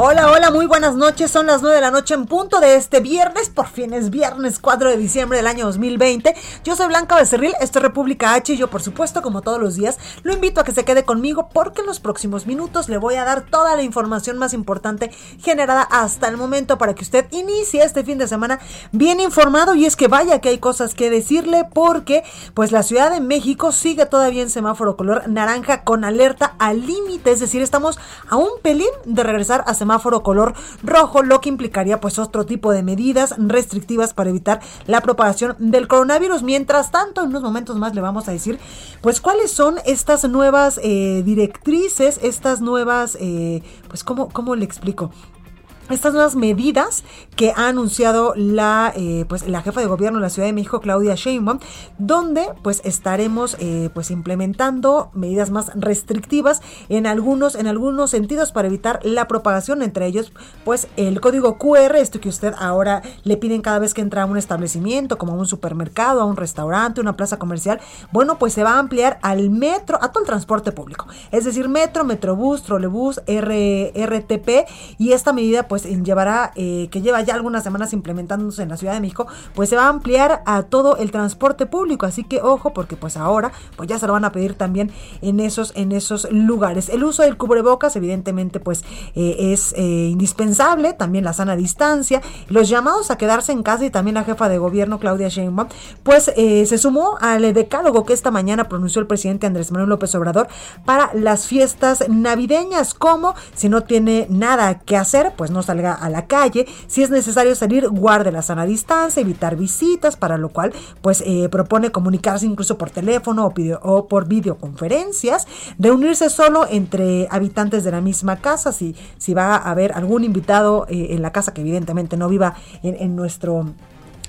Hola, hola, muy buenas noches. Son las 9 de la noche en punto de este viernes. Por fin es viernes 4 de diciembre del año 2020. Yo soy Blanca Becerril, esto es República H y yo, por supuesto, como todos los días, lo invito a que se quede conmigo porque en los próximos minutos le voy a dar toda la información más importante generada hasta el momento para que usted inicie este fin de semana bien informado. Y es que vaya que hay cosas que decirle porque, pues, la Ciudad de México sigue todavía en semáforo color naranja con alerta al límite. Es decir, estamos a un pelín de regresar a semáforo semáforo color rojo, lo que implicaría pues otro tipo de medidas restrictivas para evitar la propagación del coronavirus. Mientras tanto, en unos momentos más le vamos a decir pues cuáles son estas nuevas eh, directrices, estas nuevas, eh, pues cómo, cómo le explico estas nuevas medidas que ha anunciado la eh, pues la jefa de gobierno de la Ciudad de México Claudia Sheinbaum donde pues estaremos eh, pues implementando medidas más restrictivas en algunos en algunos sentidos para evitar la propagación entre ellos pues el código QR esto que usted ahora le piden cada vez que entra a un establecimiento como a un supermercado a un restaurante una plaza comercial bueno pues se va a ampliar al metro a todo el transporte público. Es decir metro metrobús trolebús RTP y esta medida pues pues llevará, eh, que lleva ya algunas semanas implementándose en la Ciudad de México, pues se va a ampliar a todo el transporte público. Así que ojo, porque pues ahora pues ya se lo van a pedir también en esos, en esos lugares. El uso del cubrebocas, evidentemente, pues eh, es eh, indispensable, también la sana distancia, los llamados a quedarse en casa y también la jefa de gobierno, Claudia Sheinbaum, pues se sumó al decálogo que esta mañana pronunció el presidente Andrés Manuel López Obrador para las fiestas navideñas, como si no tiene nada que hacer, pues no salga a la calle. Si es necesario salir, guarde la sana distancia, evitar visitas, para lo cual pues eh, propone comunicarse incluso por teléfono o, o, por videoconferencias, reunirse solo entre habitantes de la misma casa, si, si va a haber algún invitado eh, en la casa que evidentemente no viva en, en nuestro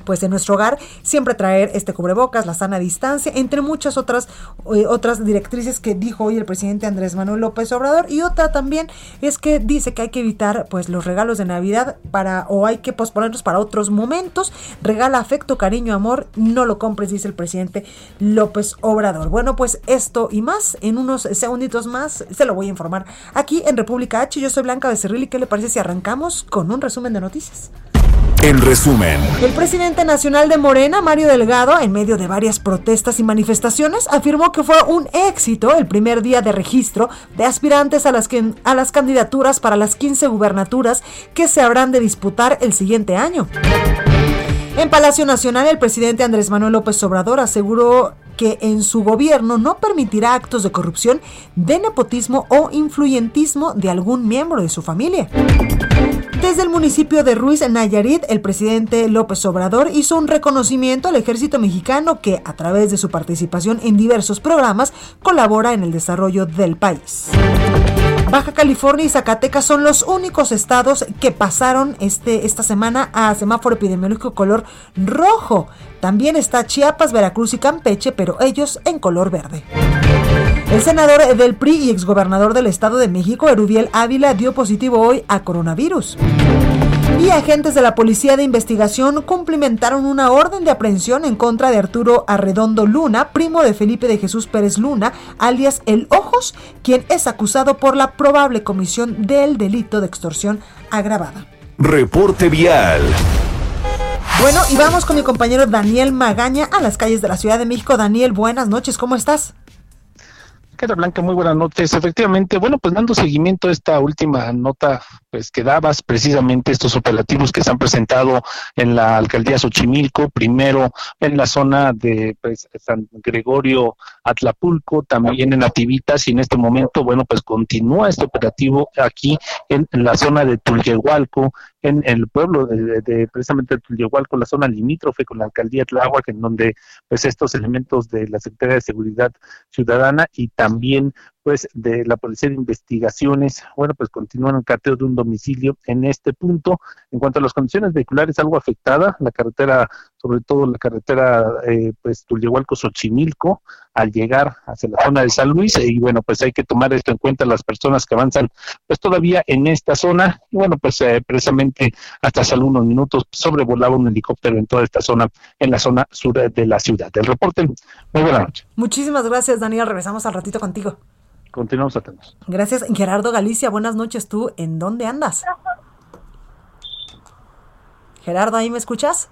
pues en nuestro hogar siempre traer este cubrebocas, la sana distancia, entre muchas otras eh, otras directrices que dijo hoy el presidente Andrés Manuel López Obrador y otra también es que dice que hay que evitar pues los regalos de Navidad para o hay que posponerlos para otros momentos, regala afecto, cariño, amor, no lo compres dice el presidente López Obrador. Bueno, pues esto y más en unos segunditos más se lo voy a informar aquí en República H. Yo soy Blanca Becerril y ¿qué le parece si arrancamos con un resumen de noticias? En resumen, el presidente nacional de Morena, Mario Delgado, en medio de varias protestas y manifestaciones, afirmó que fue un éxito el primer día de registro de aspirantes a las, candidaturas para las 15 gubernaturas que se habrán de disputar el siguiente año. En Palacio Nacional, el presidente Andrés Manuel López Obrador aseguró que en su gobierno no permitirá actos de corrupción, de nepotismo o influyentismo de algún miembro de su familia. Desde el municipio de Ruiz, Nayarit, el presidente López Obrador hizo un reconocimiento al ejército mexicano que, a través de su participación en diversos programas, colabora en el desarrollo del país. Baja California y Zacatecas son los únicos estados que pasaron este, esta semana a semáforo epidemiológico color rojo. También está Chiapas, Veracruz y Campeche, pero ellos en color verde. El senador del PRI y exgobernador del Estado de México, Erubiel Ávila, dio positivo hoy a coronavirus. Y agentes de la Policía de Investigación cumplimentaron una orden de aprehensión en contra de Arturo Arredondo Luna, primo de Felipe de Jesús Pérez Luna, alias El Ojos, quien es acusado por la probable comisión del delito de extorsión agravada. Reporte vial. Bueno, y vamos con mi compañero Daniel Magaña a las calles de la Ciudad de México. Daniel, buenas noches, ¿cómo estás? ¿Qué tal, Blanca? Muy buenas noches. Efectivamente, bueno, pues dando seguimiento a esta última nota pues quedabas precisamente estos operativos que se han presentado en la alcaldía Xochimilco, primero en la zona de pues, San Gregorio Atlapulco, también en Ativitas y en este momento, bueno, pues continúa este operativo aquí en, la zona de Tulyehualco, en, el pueblo de, precisamente Tulyehualco, la zona limítrofe con la alcaldía Tláhuac, en donde pues estos elementos de la Secretaría de Seguridad Ciudadana y también pues de la Policía de Investigaciones, bueno, pues continúan el cateo de un domicilio en este punto. En cuanto a las condiciones vehiculares, algo afectada, la carretera, sobre todo la carretera, eh, pues Tulyehualco-Xochimilco, al llegar hacia la zona de San Luis, y bueno, pues hay que tomar esto en cuenta las personas que avanzan, pues todavía en esta zona, y bueno, pues eh, precisamente hasta hace algunos minutos sobrevolaba un helicóptero en toda esta zona, en la zona sur de la ciudad. El reporte, muy buena noche. Muchísimas gracias, Daniel. Regresamos al ratito contigo. Continuamos atentos. Gracias, Gerardo Galicia. Buenas noches. ¿Tú en dónde andas? Gerardo, ¿ahí me escuchas?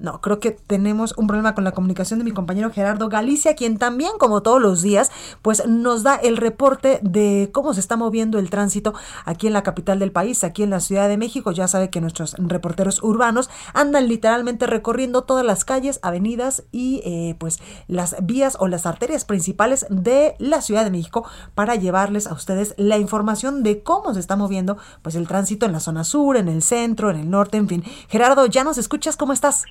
No, creo que tenemos un problema con la comunicación de mi compañero Gerardo Galicia, quien también, como todos los días, pues nos da el reporte de cómo se está moviendo el tránsito aquí en la capital del país, aquí en la Ciudad de México. Ya sabe que nuestros reporteros urbanos andan literalmente recorriendo todas las calles, avenidas y eh, pues las vías o las arterias principales de la Ciudad de México para llevarles a ustedes la información de cómo se está moviendo pues el tránsito en la zona sur, en el centro, en el norte, en fin. Gerardo, ¿ya nos escuchas? ¿Cómo estás?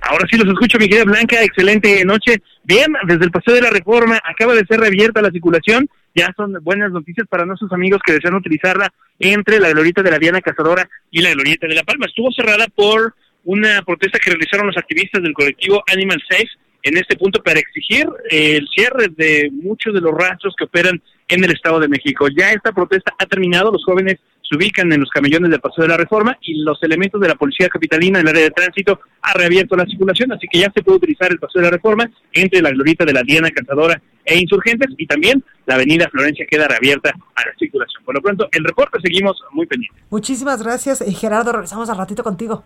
Ahora sí los escucho, mi querida Blanca. Excelente noche. Bien, desde el Paseo de la Reforma acaba de ser reabierta la circulación. Ya son buenas noticias para nuestros amigos que desean utilizarla entre la glorieta de la Diana Cazadora y la glorieta de La Palma. Estuvo cerrada por una protesta que realizaron los activistas del colectivo Animal Safe en este punto para exigir el cierre de muchos de los rastros que operan en el Estado de México. Ya esta protesta ha terminado, los jóvenes se ubican en los camellones del Paseo de la Reforma y los elementos de la Policía Capitalina en el área de tránsito ha reabierto la circulación, así que ya se puede utilizar el Paseo de la Reforma entre la glorita de la Diana Cantadora e Insurgentes y también la Avenida Florencia queda reabierta a la circulación. Por lo pronto, el reporte seguimos muy pendientes. Muchísimas gracias, eh, Gerardo. Regresamos al ratito contigo.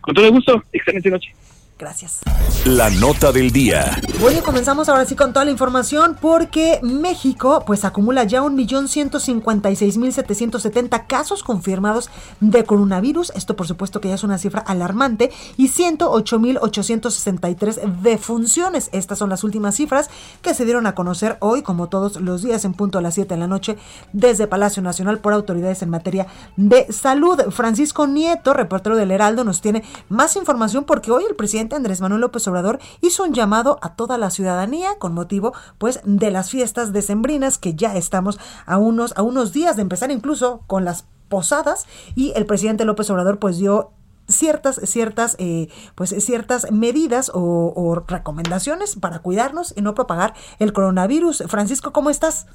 Con todo gusto. Excelente noche. Gracias. La nota del día. Bueno, comenzamos ahora sí con toda la información porque México pues acumula ya 1.156.770 casos confirmados de coronavirus. Esto por supuesto que ya es una cifra alarmante y 108.863 defunciones. Estas son las últimas cifras que se dieron a conocer hoy, como todos los días en punto a las 7 de la noche, desde Palacio Nacional por autoridades en materia de salud. Francisco Nieto, reportero del Heraldo, nos tiene más información porque hoy el presidente Andrés Manuel López Obrador hizo un llamado a toda la ciudadanía con motivo pues de las fiestas decembrinas que ya estamos a unos a unos días de empezar incluso con las posadas y el presidente López Obrador pues dio ciertas ciertas eh, pues ciertas medidas o, o recomendaciones para cuidarnos y no propagar el coronavirus. Francisco, ¿cómo estás?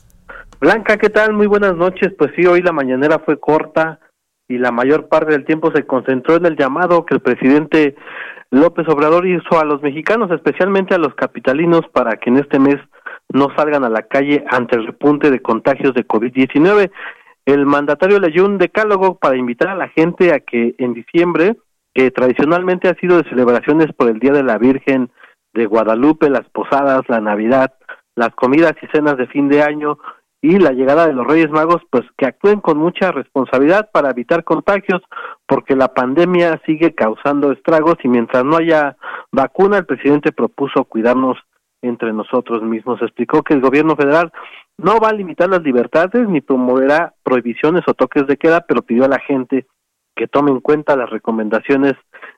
Blanca, ¿qué tal? Muy buenas noches. Pues sí, hoy la mañanera fue corta y la mayor parte del tiempo se concentró en el llamado que el presidente López Obrador hizo a los mexicanos, especialmente a los capitalinos, para que en este mes no salgan a la calle ante el repunte de contagios de COVID-19. El mandatario leyó un decálogo para invitar a la gente a que en diciembre, que tradicionalmente ha sido de celebraciones por el Día de la Virgen de Guadalupe, las posadas, la Navidad, las comidas y cenas de fin de año, y la llegada de los Reyes Magos, pues que actúen con mucha responsabilidad para evitar contagios, porque la pandemia sigue causando estragos y mientras no haya vacuna, el presidente propuso cuidarnos entre nosotros mismos. Explicó que el gobierno federal no va a limitar las libertades ni promoverá prohibiciones o toques de queda, pero pidió a la gente que tome en cuenta las recomendaciones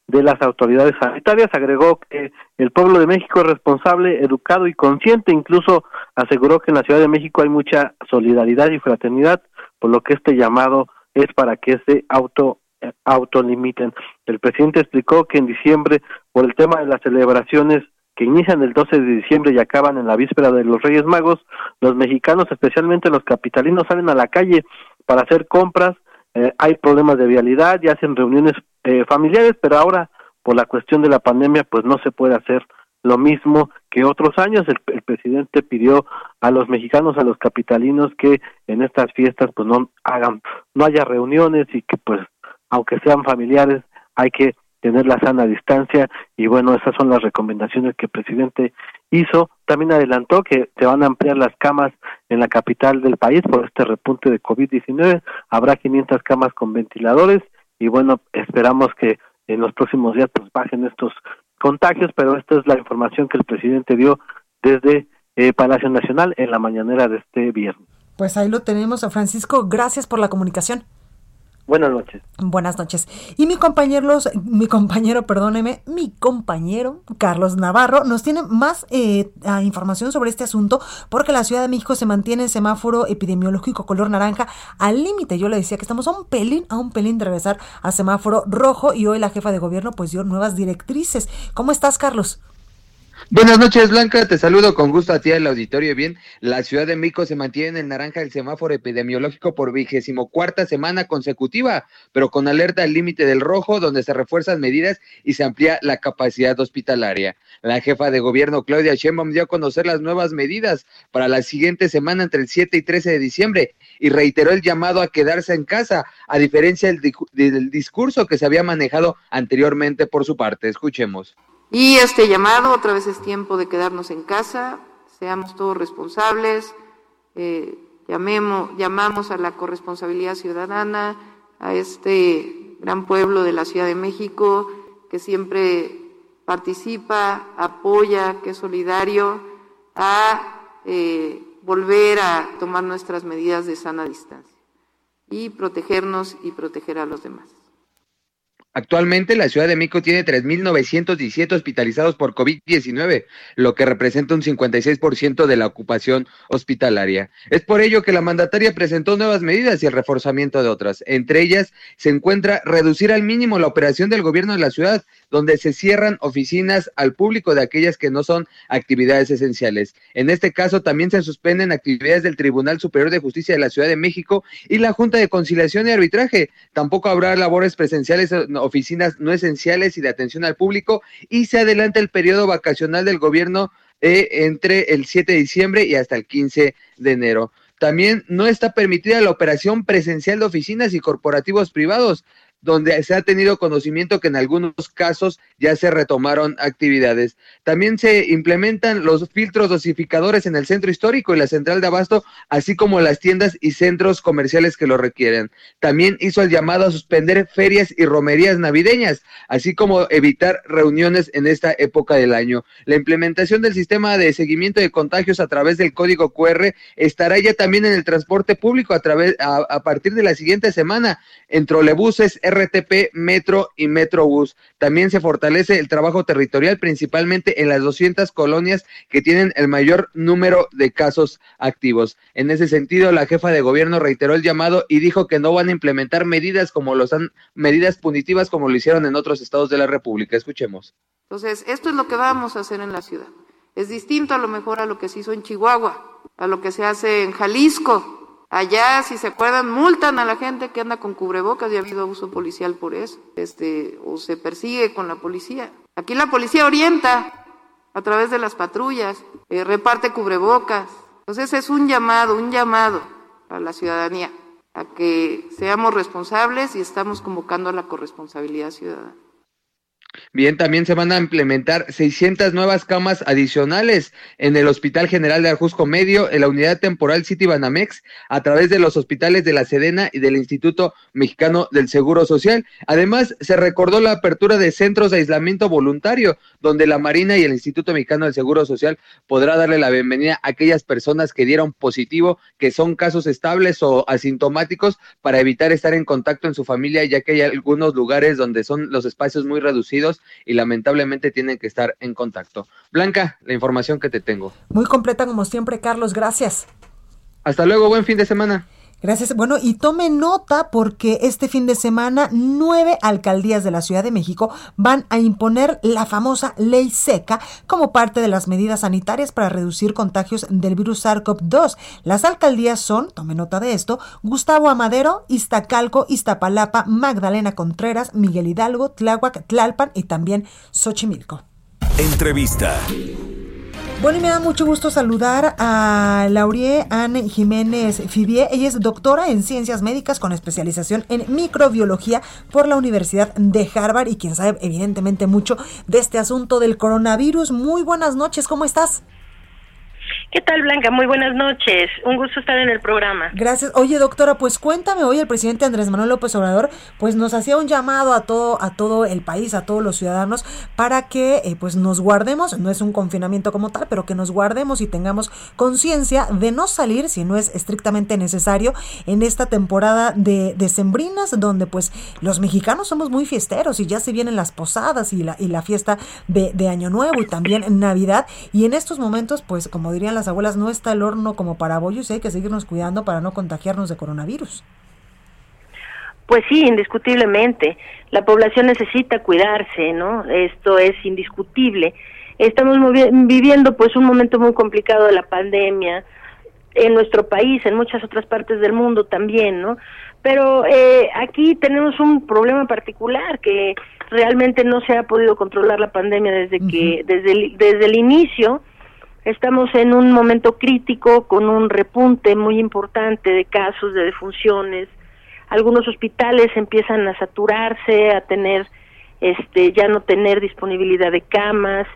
de las autoridades sanitarias. Agregó que el pueblo de México es responsable, educado y consciente. Incluso aseguró que en la Ciudad de México hay mucha solidaridad y fraternidad, por lo que este llamado es para que se auto autolimiten. El presidente explicó que en diciembre, por el tema de las celebraciones que inician el 12 de diciembre y acaban en la víspera de los Reyes Magos, los mexicanos, especialmente los capitalinos, salen a la calle para hacer compras, eh, hay problemas de vialidad y hacen reuniones eh, familiares, pero ahora por la cuestión de la pandemia pues no se puede hacer lo mismo que otros años. El, presidente pidió a los mexicanos, a los capitalinos que en estas fiestas pues no hagan, no haya reuniones y que pues aunque sean familiares hay que tener la sana distancia y bueno, esas son las recomendaciones que el presidente hizo. También adelantó que se van a ampliar las camas en la capital del país por este repunte de COVID-19. Habrá 500 camas con ventiladores y bueno, esperamos que en los próximos días pues bajen estos contagios, pero esta es la información que el presidente dio desde eh, Palacio Nacional en la mañanera de este viernes. Pues ahí lo tenemos, Francisco. Gracias por la comunicación. Buenas noches. Buenas noches. Y mi compañero, mi compañero, perdóneme, mi compañero Carlos Navarro nos tiene más eh, información sobre este asunto porque la Ciudad de México se mantiene en semáforo epidemiológico color naranja al límite. Yo le decía que estamos a un pelín, a un pelín de regresar a semáforo rojo y hoy la jefa de gobierno pues dio nuevas directrices. ¿Cómo estás, Carlos? Buenas noches, Blanca. Te saludo con gusto a ti al auditorio. Bien, la Ciudad de México se mantiene en el naranja del semáforo epidemiológico por vigésimo cuarta semana consecutiva, pero con alerta al límite del rojo, donde se refuerzan medidas y se amplía la capacidad hospitalaria. La jefa de gobierno, Claudia Sheinbaum, dio a conocer las nuevas medidas para la siguiente semana entre el 7 y 13 de diciembre y reiteró el llamado a quedarse en casa, a diferencia del, del discurso que se había manejado anteriormente por su parte. Escuchemos. Y este llamado, otra vez es tiempo de quedarnos en casa, seamos todos responsables, eh, llamemos, llamamos a la corresponsabilidad ciudadana, a este gran pueblo de la Ciudad de México que siempre participa, apoya, que es solidario, a eh, volver a tomar nuestras medidas de sana distancia y protegernos y proteger a los demás. Actualmente la Ciudad de México tiene 3.917 hospitalizados por COVID-19, lo que representa un 56% de la ocupación hospitalaria. Es por ello que la mandataria presentó nuevas medidas y el reforzamiento de otras. Entre ellas se encuentra reducir al mínimo la operación del gobierno de la ciudad, donde se cierran oficinas al público de aquellas que no son actividades esenciales. En este caso también se suspenden actividades del Tribunal Superior de Justicia de la Ciudad de México y la Junta de Conciliación y Arbitraje. Tampoco habrá labores presenciales oficinas no esenciales y de atención al público y se adelanta el periodo vacacional del gobierno eh, entre el 7 de diciembre y hasta el 15 de enero. También no está permitida la operación presencial de oficinas y corporativos privados donde se ha tenido conocimiento que en algunos casos ya se retomaron actividades. También se implementan los filtros dosificadores en el centro histórico y la central de abasto, así como las tiendas y centros comerciales que lo requieren. También hizo el llamado a suspender ferias y romerías navideñas, así como evitar reuniones en esta época del año. La implementación del sistema de seguimiento de contagios a través del código QR estará ya también en el transporte público a través a, partir de la siguiente semana en trolebuses RTP, Metro y Metrobús. También se fortalece el trabajo territorial, principalmente en las 200 colonias que tienen el mayor número de casos activos. En ese sentido, la jefa de gobierno reiteró el llamado y dijo que no van a implementar medidas como los han, medidas punitivas como lo hicieron en otros estados de la República. Escuchemos. Entonces, esto es lo que vamos a hacer en la ciudad. Es distinto a lo mejor a lo que se hizo en Chihuahua, a lo que se hace en Jalisco, Allá, si se acuerdan, multan a la gente que anda con cubrebocas y ha habido abuso policial por eso, este, o se persigue con la policía. Aquí la policía orienta a través de las patrullas, eh, reparte cubrebocas. Entonces es un llamado, un llamado a la ciudadanía a que seamos responsables y estamos convocando a la corresponsabilidad ciudadana. Bien, también se van a implementar 600 nuevas camas adicionales en el Hospital General de Ajusco Medio, en la unidad temporal City Banamex, a través de los hospitales de la Sedena y del Instituto Mexicano del Seguro Social. Además, se recordó la apertura de centros de aislamiento voluntario, donde la Marina y el Instituto Mexicano del Seguro Social podrá darle la bienvenida a aquellas personas que dieron positivo, que son casos estables o asintomáticos, para evitar estar en contacto en su familia, ya que hay algunos lugares donde son los espacios muy reducidos y lamentablemente tienen que estar en contacto. Blanca, la información que te tengo. Muy completa como siempre, Carlos, gracias. Hasta luego, buen fin de semana. Gracias. Bueno, y tome nota porque este fin de semana nueve alcaldías de la Ciudad de México van a imponer la famosa ley seca como parte de las medidas sanitarias para reducir contagios del virus SARS-CoV-2. Las alcaldías son, tome nota de esto, Gustavo Amadero, Iztacalco, Iztapalapa, Magdalena Contreras, Miguel Hidalgo, Tláhuac, Tlalpan y también Xochimilco. Entrevista. Bueno, y me da mucho gusto saludar a Laurie Anne Jiménez Fibier. Ella es doctora en ciencias médicas con especialización en microbiología por la Universidad de Harvard y quien sabe evidentemente mucho de este asunto del coronavirus. Muy buenas noches, ¿cómo estás? ¿Qué tal, Blanca? Muy buenas noches. Un gusto estar en el programa. Gracias. Oye, doctora, pues cuéntame, hoy el presidente Andrés Manuel López Obrador pues nos hacía un llamado a todo a todo el país, a todos los ciudadanos para que eh, pues nos guardemos, no es un confinamiento como tal, pero que nos guardemos y tengamos conciencia de no salir si no es estrictamente necesario en esta temporada de sembrinas donde pues los mexicanos somos muy fiesteros y ya se vienen las posadas y la y la fiesta de, de Año Nuevo y también Navidad y en estos momentos pues como dirían las abuelas, no está el horno como para bollos y hay que seguirnos cuidando para no contagiarnos de coronavirus. Pues sí, indiscutiblemente. La población necesita cuidarse, ¿no? Esto es indiscutible. Estamos viviendo pues un momento muy complicado de la pandemia en nuestro país, en muchas otras partes del mundo también, ¿no? Pero eh, aquí tenemos un problema particular que realmente no se ha podido controlar la pandemia desde que desde desde el inicio Estamos en un momento crítico con un repunte muy importante de casos de defunciones. Algunos hospitales empiezan a saturarse, a tener este ya no tener disponibilidad de camas.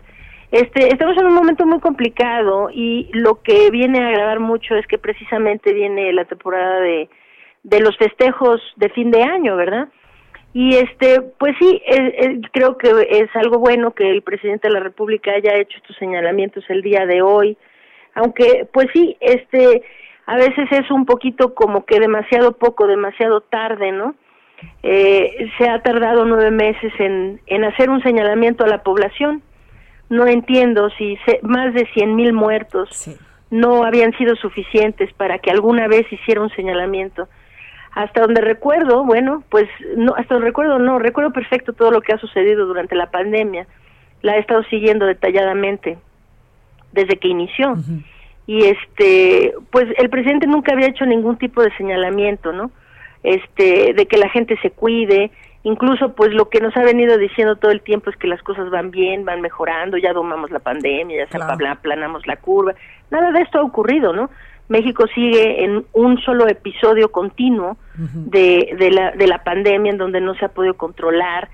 Este, estamos en un momento muy complicado y lo que viene a agravar mucho es que precisamente viene la temporada de, de los festejos de fin de año, ¿verdad? Y este, pues sí, eh, eh, creo que es algo bueno que el presidente de la República haya hecho estos señalamientos el día de hoy, aunque pues sí, este, a veces es un poquito como que demasiado poco, demasiado tarde, ¿no? Eh, se ha tardado nueve meses en, en hacer un señalamiento a la población. No entiendo si más de cien mil muertos no habían sido suficientes para que alguna vez hiciera un señalamiento hasta donde recuerdo, bueno, pues no, hasta donde recuerdo no, recuerdo perfecto todo lo que ha sucedido durante la pandemia. La he estado siguiendo detalladamente desde que inició. Y este, pues el presidente nunca había hecho ningún tipo de señalamiento, ¿no? Este, de que la gente se cuide, incluso pues lo que nos ha venido diciendo todo el tiempo es que las cosas van bien, van mejorando, ya domamos la pandemia, ya se aplanamos la curva. Nada de esto ha ocurrido, ¿no? México sigue en un solo episodio continuo de, de, la, de la pandemia en donde no se ha podido controlar.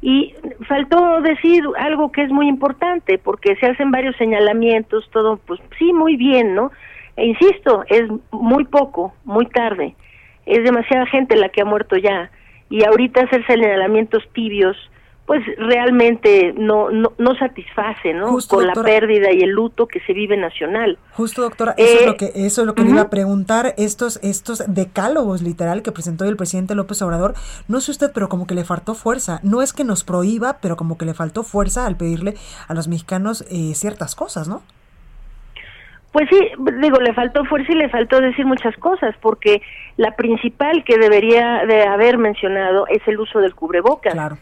Y faltó decir algo que es muy importante, porque se hacen varios señalamientos, todo, pues sí, muy bien, ¿no? E insisto, es muy poco, muy tarde. Es demasiada gente la que ha muerto ya. Y ahorita hacer señalamientos tibios, pues realmente no, no, no satisface, ¿no? Con la pérdida y el luto que se vive nacional. Justo, doctora, eso es lo eh, que, eso es lo que le iba a preguntar, estos, estos decálogos literal que presentó el presidente López Obrador, no sé usted, pero como que le faltó fuerza. No es que nos prohíba, pero como que le faltó fuerza al pedirle a los mexicanos eh, ciertas cosas, ¿no? Pues sí, digo, le faltó fuerza y le faltó decir muchas cosas, porque la principal que debería de haber mencionado es el uso del cubrebocas. Claro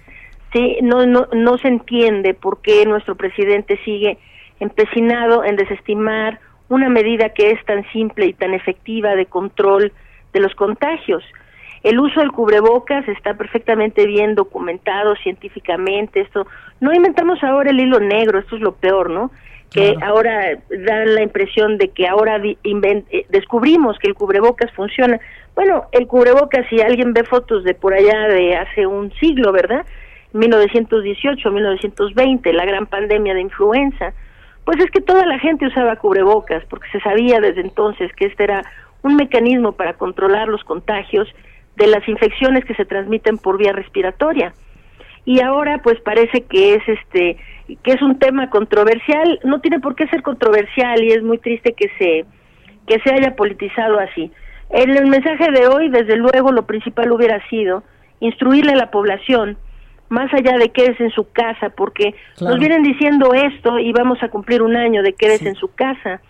¿sí? No, no, no se entiende por qué nuestro presidente sigue empecinado en desestimar una medida que es tan simple y tan efectiva de control de los contagios. El uso del cubrebocas está perfectamente bien documentado científicamente. Esto no inventamos ahora el hilo negro, esto es lo peor, ¿no? Que ahora dan la impresión de que ahora eh, descubrimos que el cubrebocas funciona. Bueno, el cubrebocas, si alguien ve fotos de por allá de hace un siglo, ¿verdad? 1918, 1920, la gran pandemia de influenza, pues es que toda la gente usaba cubrebocas porque se sabía desde entonces que este era un mecanismo para controlar los contagios de las infecciones que se transmiten por vía respiratoria. Y ahora pues parece que es este que es un tema controversial, no tiene por qué ser controversial y es muy triste que se que se haya politizado así. El mensaje de hoy, desde luego, lo principal hubiera sido instruirle a la población más allá de quedes en su casa, porque nos vienen diciendo esto y vamos a cumplir un año de quedes en su casa.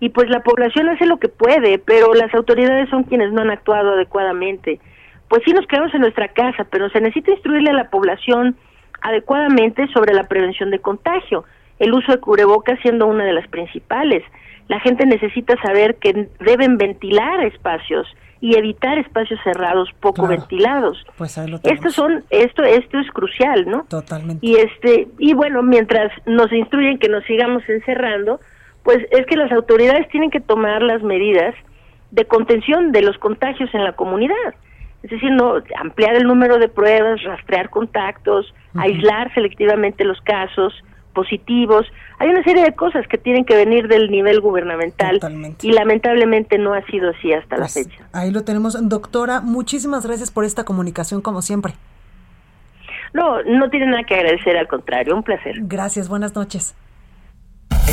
Y pues la población hace lo que puede, pero las autoridades son quienes no han actuado adecuadamente. Pues sí nos quedamos en nuestra casa, pero se necesita instruirle a la población adecuadamente sobre la prevención de contagio, el uso de cubrebocas siendo una de las principales. La gente necesita saber que deben ventilar espacios, y evitar espacios cerrados poco ventilados. Pues Estos son esto esto es crucial, ¿no? Totalmente. Y este y bueno, mientras nos instruyen que nos sigamos encerrando, Pues es que las autoridades tienen que tomar las medidas de contención de los contagios en la comunidad. Es decir, no ampliar el número de pruebas, rastrear contactos, aislar selectivamente los casos positivos. Hay una serie de cosas que tienen que venir del nivel gubernamental y lamentablemente no ha sido así hasta la pues, fecha. Ahí lo tenemos. Doctora, muchísimas gracias por esta comunicación como siempre. No, no tiene nada que agradecer, al contrario, un placer. Gracias, buenas noches.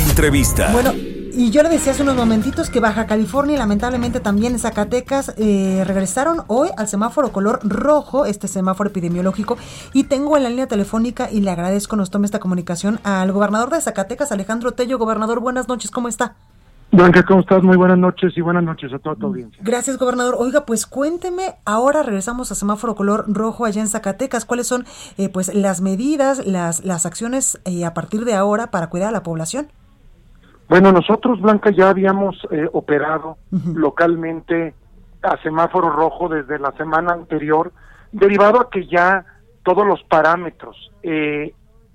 Entrevista. Bueno, y yo le decía hace unos momentitos que Baja California y lamentablemente también Zacatecas eh, regresaron hoy al semáforo color rojo, este semáforo epidemiológico, y tengo en la línea telefónica y le agradezco nos tome esta comunicación al gobernador de Zacatecas, Alejandro Tello. Gobernador, buenas noches, ¿cómo está? Blanca, ¿cómo estás? Muy buenas noches y buenas noches a toda tu audiencia. Gracias, gobernador. Oiga, pues cuénteme, ahora regresamos a semáforo color rojo allá en Zacatecas. ¿Cuáles son eh, pues las medidas, las, las acciones eh, a partir de ahora para cuidar a la población? Bueno, nosotros, Blanca, ya habíamos eh, operado localmente a semáforo rojo desde la semana anterior, derivado a que ya todos los parámetros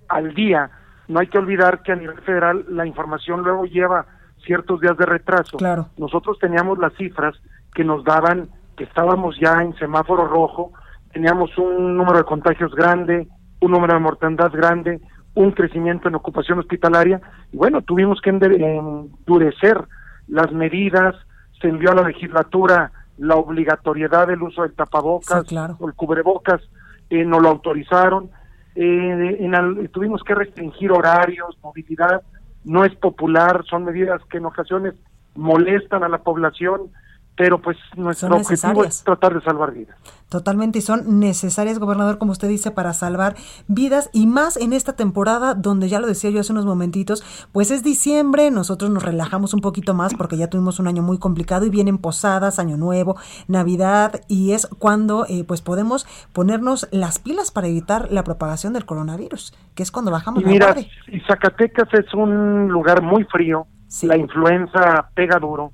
al día, no hay que olvidar que a nivel federal la información luego lleva ciertos días de retraso. Claro. Nosotros teníamos las cifras que nos daban que estábamos ya en semáforo rojo, teníamos un número de contagios grande, un número de mortandad grande, un crecimiento en ocupación hospitalaria, y bueno, tuvimos que endurecer las medidas, se envió a la legislatura la obligatoriedad del uso del tapabocas o el cubrebocas, eh, no lo autorizaron, eh, en tuvimos que restringir horarios, movilidad, no es popular, son medidas que en ocasiones molestan a la población, pero pues nuestro objetivo es tratar de salvar vidas. Totalmente, y son necesarias, gobernador, como usted dice, para salvar vidas y más en esta temporada donde ya lo decía yo hace unos momentitos, pues es diciembre, nosotros nos relajamos un poquito más porque ya tuvimos un año muy complicado y vienen posadas, año nuevo, navidad y es cuando eh, pues podemos ponernos las pilas para evitar la propagación del coronavirus, que es cuando bajamos y mira, Y Zacatecas es un lugar muy frío, la influenza pega duro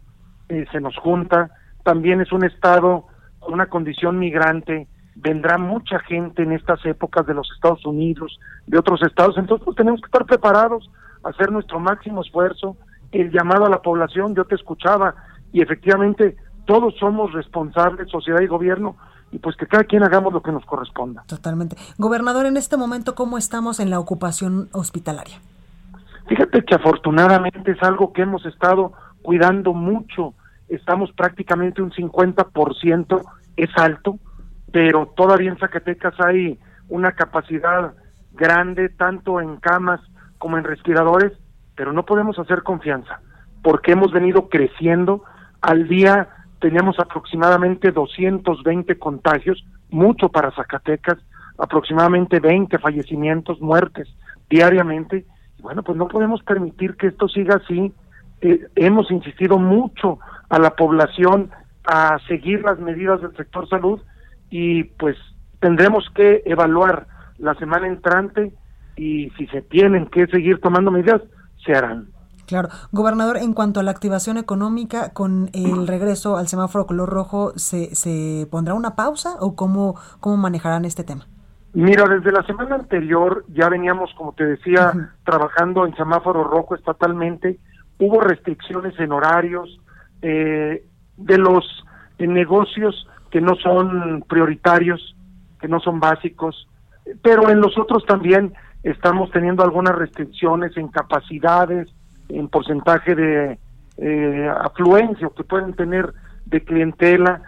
eh, se nos junta, también es un estado con una condición migrante, vendrá mucha gente en estas épocas de los Estados Unidos, de otros estados, entonces pues, tenemos que estar preparados, hacer nuestro máximo esfuerzo, el llamado a la población, yo te escuchaba, y efectivamente todos somos responsables, sociedad y gobierno, y pues que cada quien hagamos lo que nos corresponda. Totalmente. Gobernador, en este momento, ¿cómo estamos en la ocupación hospitalaria? Fíjate que afortunadamente es algo que hemos estado cuidando mucho estamos prácticamente un 50%, es alto, pero todavía en Zacatecas hay una capacidad grande, tanto en camas como en respiradores, pero no podemos hacer confianza, porque hemos venido creciendo. Al día teníamos aproximadamente 220 contagios, mucho para Zacatecas, aproximadamente 20 fallecimientos, muertes diariamente. Y bueno, pues no podemos permitir que esto siga así. Eh, hemos insistido mucho a la población a seguir las medidas del sector salud y pues tendremos que evaluar la semana entrante y si se tienen que seguir tomando medidas, se harán. Claro. Gobernador, en cuanto a la activación económica, con el regreso al semáforo color rojo, ¿se, se pondrá una pausa o cómo, cómo manejarán este tema? Mira, desde la semana anterior ya veníamos, como te decía, trabajando en semáforo rojo estatalmente. Hubo restricciones en horarios, eh, de los negocios que no son prioritarios, que no son básicos, pero en los otros también estamos teniendo algunas restricciones en capacidades, en porcentaje de eh, afluencia que pueden tener de clientela,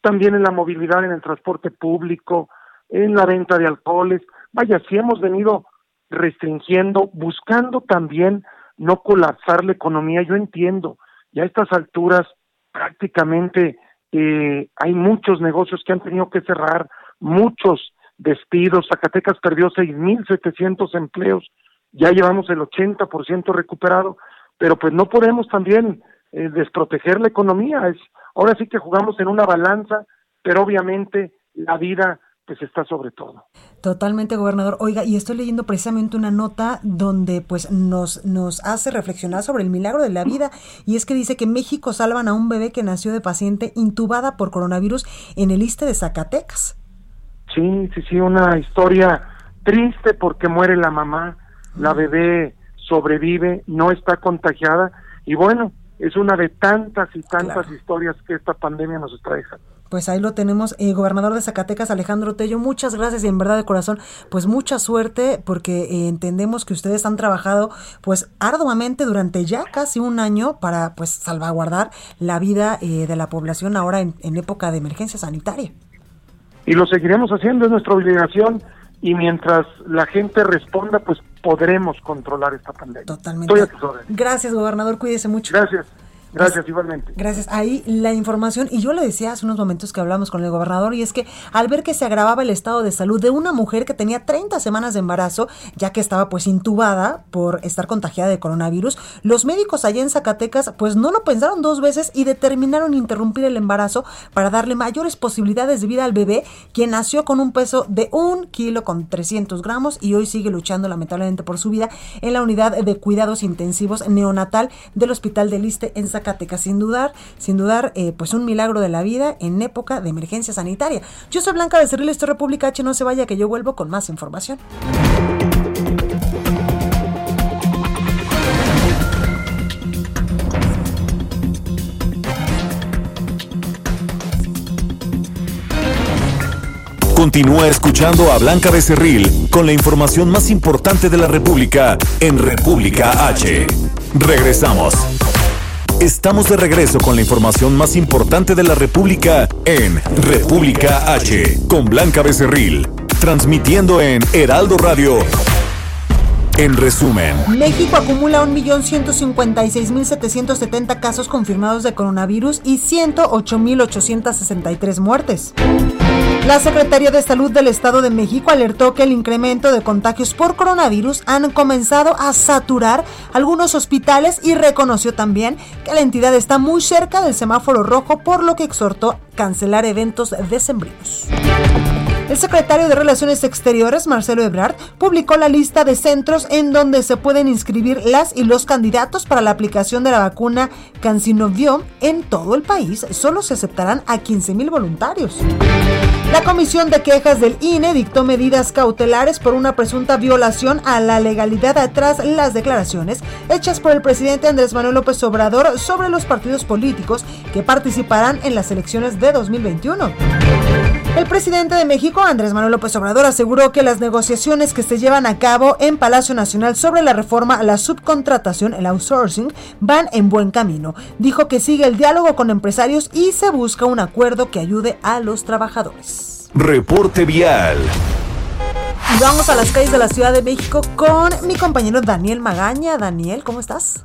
también en la movilidad en el transporte público, en la venta de alcoholes. Vaya, si hemos venido restringiendo, buscando también no colapsar la economía. Yo entiendo, ya a estas alturas prácticamente eh, hay muchos negocios que han tenido que cerrar, muchos despidos, Zacatecas perdió 6.700 empleos, ya llevamos el 80% recuperado, pero pues no podemos también eh, desproteger la economía, es ahora sí que jugamos en una balanza, pero obviamente la vida pues está sobre todo. Totalmente, gobernador. Oiga, y estoy leyendo precisamente una nota donde pues nos, nos hace reflexionar sobre el milagro de la vida y es que dice que México salvan a un bebé que nació de paciente intubada por coronavirus en el Iste de Zacatecas. Sí, sí, sí, una historia triste porque muere la mamá, la bebé sobrevive, no está contagiada y bueno, es una de tantas y tantas historias que esta pandemia nos está dejando. Pues ahí lo tenemos, eh, gobernador de Zacatecas, Alejandro Tello. Muchas gracias y en verdad de corazón, pues mucha suerte porque eh, entendemos que ustedes han trabajado pues arduamente durante ya casi un año para pues salvaguardar la vida eh, de la población ahora en, en época de emergencia sanitaria. Y lo seguiremos haciendo, es nuestra obligación y mientras la gente responda, pues podremos controlar esta pandemia. Totalmente. Gracias, gobernador, cuídese mucho. Gracias. Gracias, igualmente. Gracias. Ahí la información, y yo le decía hace unos momentos que hablamos con el gobernador, y es que al ver que se agravaba el estado de salud de una mujer que tenía 30 semanas de embarazo, ya que estaba pues intubada por estar contagiada de coronavirus, los médicos allá en Zacatecas pues no lo pensaron dos veces y determinaron interrumpir el embarazo para darle mayores posibilidades de vida al bebé, quien nació con un peso de un kilo con 300 gramos y hoy sigue luchando lamentablemente por su vida en la unidad de cuidados intensivos neonatal del Hospital del Liste en Zacatecas sin dudar, sin dudar, eh, pues un milagro de la vida en época de emergencia sanitaria. Yo soy Blanca Becerril, esto es República H, no se vaya que yo vuelvo con más información. Continúa escuchando a Blanca Becerril con la información más importante de la República en República H. Regresamos. Estamos de regreso con la información más importante de la República en República H, con Blanca Becerril, transmitiendo en Heraldo Radio. En resumen, México acumula 1.156.770 casos confirmados de coronavirus y 108.863 muertes. La Secretaría de Salud del Estado de México alertó que el incremento de contagios por coronavirus han comenzado a saturar algunos hospitales y reconoció también que la entidad está muy cerca del semáforo rojo, por lo que exhortó cancelar eventos decembrinos. El secretario de Relaciones Exteriores, Marcelo Ebrard, publicó la lista de centros en donde se pueden inscribir las y los candidatos para la aplicación de la vacuna CanSinovium en todo el país. Solo se aceptarán a 15 voluntarios. La Comisión de Quejas del INE dictó medidas cautelares por una presunta violación a la legalidad tras las declaraciones hechas por el presidente Andrés Manuel López Obrador sobre los partidos políticos que participarán en las elecciones de 2021. El presidente de México, Andrés Manuel López Obrador, aseguró que las negociaciones que se llevan a cabo en Palacio Nacional sobre la reforma a la subcontratación, el outsourcing, van en buen camino. Dijo que sigue el diálogo con empresarios y se busca un acuerdo que ayude a los trabajadores. reporte vial. Y vamos a las calles de la Ciudad de México con mi compañero Daniel Magaña. Daniel, ¿cómo estás?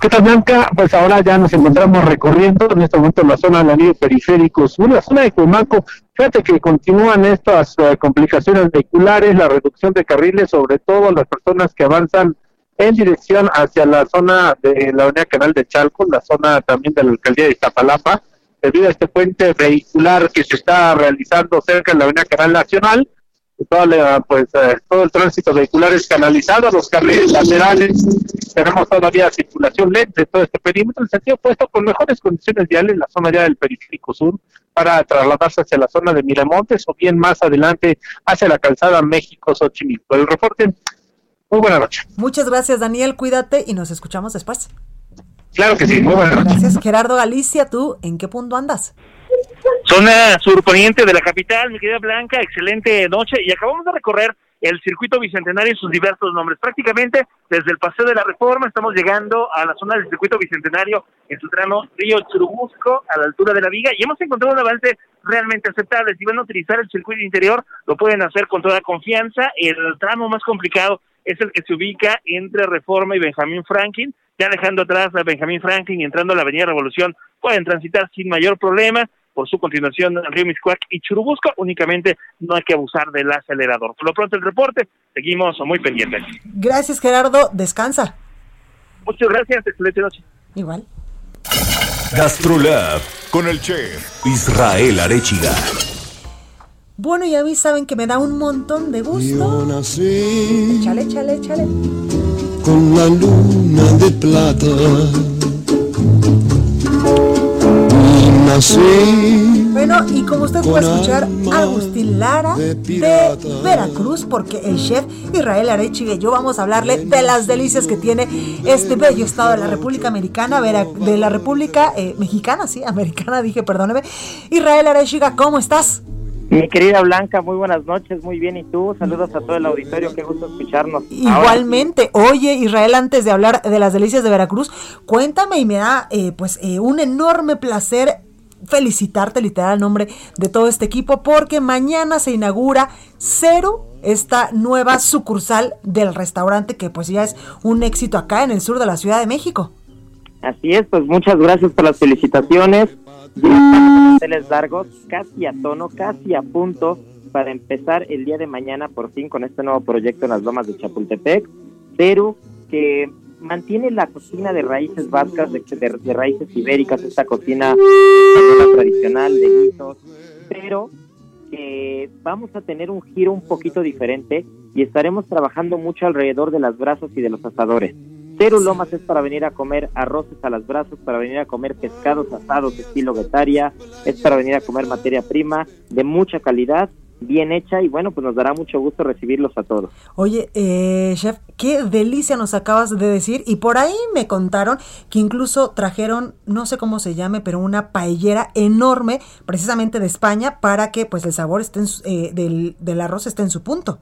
¿Qué tal, Blanca? Pues ahora ya nos encontramos recorriendo en este momento la zona del anillo periférico sur, la zona de Cumaco. Fíjate que continúan estas eh, complicaciones vehiculares, la reducción de carriles, sobre todo las personas que avanzan en dirección hacia la zona de la Avenida Canal de Chalco, la zona también de la alcaldía de Iztapalapa, debido a este puente vehicular que se está realizando cerca de la Avenida Canal Nacional todo, pues, eh, todo el tránsito vehicular es canalizado, los carriles laterales, tenemos todavía circulación lenta en todo este perímetro, el sentido opuesto con mejores condiciones viales en la zona ya del periférico sur para trasladarse hacia la zona de Miramontes o bien más adelante hacia la calzada México-Xochimilco. El reporte, muy buena noche. Muchas gracias Daniel, cuídate y nos escuchamos después. Claro que sí, muy buena noche. Gracias Gerardo Galicia, ¿tú en qué punto andas? Zona surponiente de la capital, mi querida Blanca, excelente noche y acabamos de recorrer el circuito bicentenario en sus diversos nombres. Prácticamente desde el Paseo de la Reforma estamos llegando a la zona del circuito bicentenario en su tramo Río Churubusco a la altura de la Viga y hemos encontrado un avance realmente aceptable. Si van a utilizar el circuito interior, lo pueden hacer con toda confianza. El tramo más complicado es el que se ubica entre Reforma y Benjamín Franklin. Ya dejando atrás a Benjamín Franklin y entrando a la Avenida Revolución, pueden transitar sin mayor problema por su continuación Río Miscuac y Churubusco, únicamente no hay que abusar del acelerador. Por lo pronto el reporte, seguimos muy pendientes. Gracias Gerardo, descansa. Muchas gracias, excelente noche. Igual. Gastrolab con el chef Israel Arechiga. Bueno, y a mí saben que me da un montón de gusto. Yo nací Échale, échale, échale. con la luna de plata. Nací Bueno, y como usted puede escuchar, Agustín Lara de Veracruz, porque el chef Israel Arechiga y yo vamos a hablarle de las delicias que tiene este bello estado de la República Americana, de la República eh, Mexicana, sí, americana, dije, perdóneme. Israel Arechiga, ¿cómo estás? Mi querida Blanca, muy buenas noches, muy bien. ¿Y tú? Saludos a todo el auditorio, qué gusto escucharnos. Igualmente. Oye, Israel, antes de hablar de las delicias de Veracruz, cuéntame y me da eh, pues eh, un enorme placer felicitarte literal el nombre de todo este equipo porque mañana se inaugura Cero, esta nueva sucursal del restaurante que pues ya es un éxito acá en el sur de la Ciudad de México. Así es, pues muchas gracias por las felicitaciones. Estamos largos, casi a tono, casi a punto para empezar el día de mañana por fin con este nuevo proyecto en las lomas de Chapultepec. Cero, que mantiene la cocina de raíces vascas, de, de, raíces ibéricas, esta cocina tradicional de guisos, pero eh, vamos a tener un giro un poquito diferente y estaremos trabajando mucho alrededor de las brasas y de los asadores. Cero Lomas es para venir a comer arroces a las brasas, para venir a comer pescados asados de estilo Getaria, es para venir a comer materia prima de mucha calidad bien hecha y bueno, pues nos dará mucho gusto recibirlos a todos. Oye, eh, chef, qué delicia nos acabas de decir y por ahí me contaron que incluso trajeron, no sé cómo se llame, pero una paellera enorme precisamente de España para que pues el sabor esté eh, del, del, arroz esté en su punto.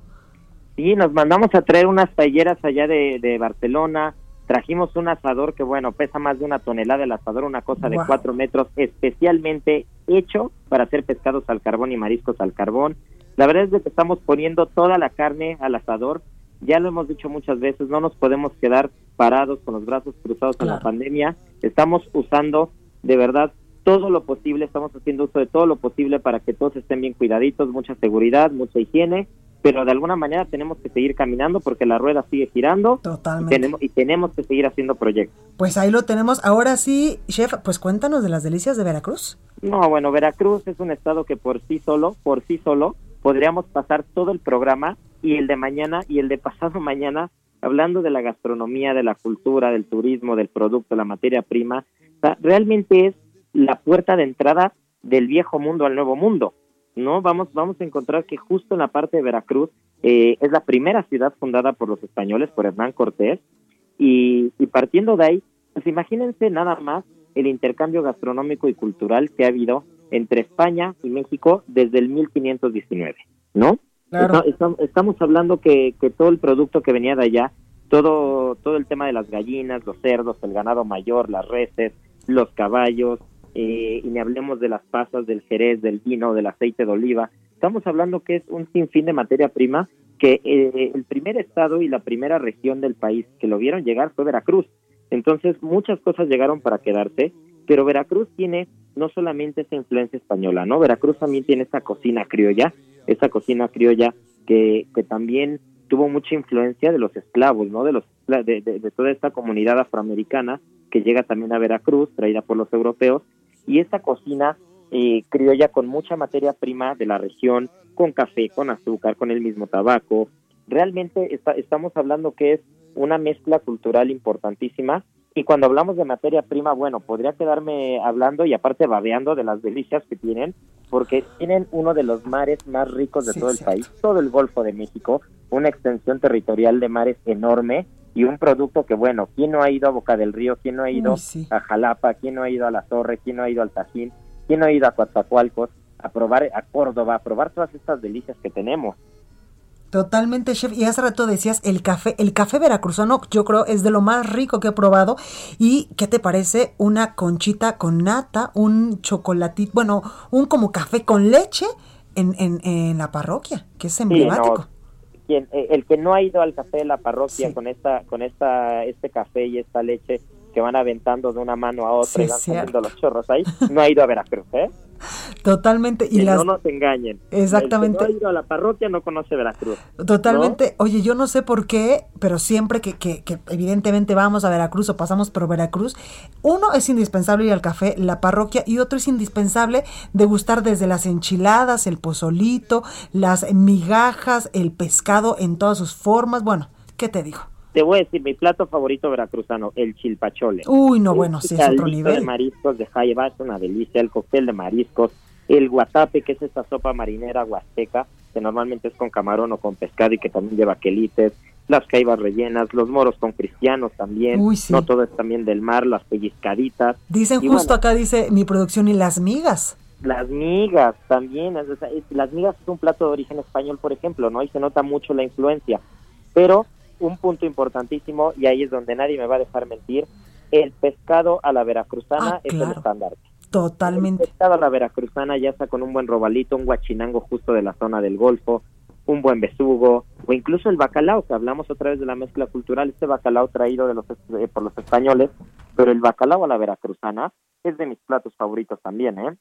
Sí, nos mandamos a traer unas paelleras allá de, de Barcelona, trajimos un asador que bueno, pesa más de una tonelada el asador, una cosa de cuatro metros, especialmente hecho para hacer pescados al carbón y mariscos al carbón. La verdad es que estamos poniendo toda la carne al asador. Ya lo hemos dicho muchas veces, no nos podemos quedar parados con los brazos cruzados en la pandemia. Estamos usando de verdad todo lo posible, estamos haciendo uso de todo lo posible para que todos estén bien cuidaditos, mucha seguridad, mucha higiene, pero de alguna manera tenemos que seguir caminando porque la rueda sigue girando Totalmente. Y, tenemos, y tenemos que seguir haciendo proyectos. Pues ahí lo tenemos. Ahora sí, chef, pues cuéntanos de las delicias de Veracruz. No, bueno, Veracruz es un estado que por sí solo, por sí solo, podríamos pasar todo el programa y el de mañana y el de pasado mañana hablando de la gastronomía, de la cultura, del turismo, del producto, la materia prima. realmente es la puerta de entrada del viejo mundo al nuevo mundo. ¿No? Vamos, vamos a encontrar que justo en la parte de Veracruz eh, es la primera ciudad fundada por los españoles, por Hernán Cortés, y, y partiendo de ahí, pues imagínense nada más el intercambio gastronómico y cultural que ha habido entre España y México desde el 1519, ¿no? Estamos hablando que, que todo el producto que venía de allá, todo, todo el tema de las gallinas, los cerdos, el ganado mayor, las reses, los caballos, eh, y ni hablemos de las pasas, del jerez, del vino, del aceite de oliva. Estamos hablando que es un sinfín de materia prima que eh, el primer estado y la primera región del país que lo vieron llegar fue Veracruz. Entonces muchas cosas llegaron para quedarse, pero Veracruz tiene no solamente esa influencia española, ¿no? Veracruz también tiene esa cocina criolla, esa cocina criolla que, que también tuvo mucha influencia de los esclavos, ¿no? De los de, de, toda esta comunidad afroamericana que llega también a Veracruz, traída por los europeos, y esta cocina eh, criolla con mucha materia prima de la región, con café, con azúcar, con el mismo tabaco. Realmente estamos hablando que es una mezcla cultural importantísima y cuando hablamos de materia prima, bueno, podría quedarme hablando y aparte babeando de las delicias que tienen, porque tienen uno de los mares más ricos de todo el país, todo el Golfo de México, una extensión territorial de mares enorme y un producto que, bueno, ¿quién no ha ido a Boca del Río? ¿Quién no ha ido a Jalapa? ¿Quién no ha ido a La Torre? ¿Quién no ha ido al Tajín? ¿Quién no ha ido a Coatzacoalcos? A probar a Córdoba, a probar todas estas delicias que tenemos. Totalmente, chef. Y hace rato decías el café, el café veracruzano, yo creo es de lo más rico que he probado. ¿Y qué te parece una conchita con nata, un chocolatito, bueno, un como café con leche en, en, en la parroquia, que es emblemático? Quien, eh, el que no ha ido al café de la parroquia con esta, con esta, este café y esta leche que van aventando de una mano a otra y van saliendo los chorros ahí, no ha ido a Veracruz, ¿eh? Totalmente. Y las... no nos engañen. Exactamente. El que no ha ido a la parroquia no conoce Veracruz. Totalmente. Oye, yo no sé por qué, pero siempre que, que, que, evidentemente vamos a Veracruz o pasamos por Veracruz, uno es indispensable ir al café, la parroquia, y otro es indispensable degustar desde las enchiladas, el pozolito, las migajas, el pescado en todas sus formas. Bueno, ¿qué te digo? Te voy a decir, mi plato favorito veracruzano, el chilpachole. Uy, no, bueno, sí, es otro nivel. de mariscos de jaiba es una delicia, el cóctel de mariscos, el guatape, que es esta sopa marinera huasteca, que normalmente es con camarón o con pescado y que también lleva quelites, las caibas rellenas, los moros con cristianos también, Uy, sí. no todo es también del mar, las pellizcaditas. Dicen Y justo bueno, acá, dice mi producción, y las migas. las migas también, es- las migas es un plato de origen español, por ejemplo, ¿no? Y se nota mucho la influencia. Pero un punto importantísimo, y ahí es donde nadie me va a dejar mentir, el pescado a la veracruzana Ah, es el claro. estándar. Totalmente. El pescado a la veracruzana ya está con un buen robalito, un guachinango justo de la zona del Golfo, un buen besugo, o incluso el bacalao, que hablamos otra vez de la mezcla cultural, este bacalao traído de los, eh, por los españoles, pero el bacalao a la veracruzana es de mis platos favoritos también, ¿eh?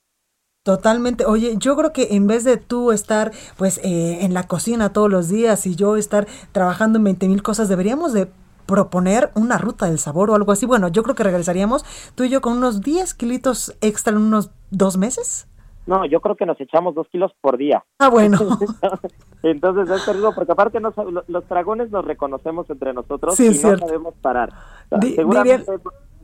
Totalmente. Oye, yo creo que en vez de tú estar pues eh, en la cocina todos los días y yo estar trabajando en 20 mil cosas, deberíamos de proponer una ruta del sabor o algo así. Bueno, yo creo que regresaríamos tú y yo con unos 10 kilitos extra en unos dos meses. No, yo creo que nos echamos dos kilos por día. Ah, bueno. Entonces es terrible porque aparte nos- lo- los dragones nos reconocemos entre nosotros Sí, y no sabemos parar. O sea, seguramente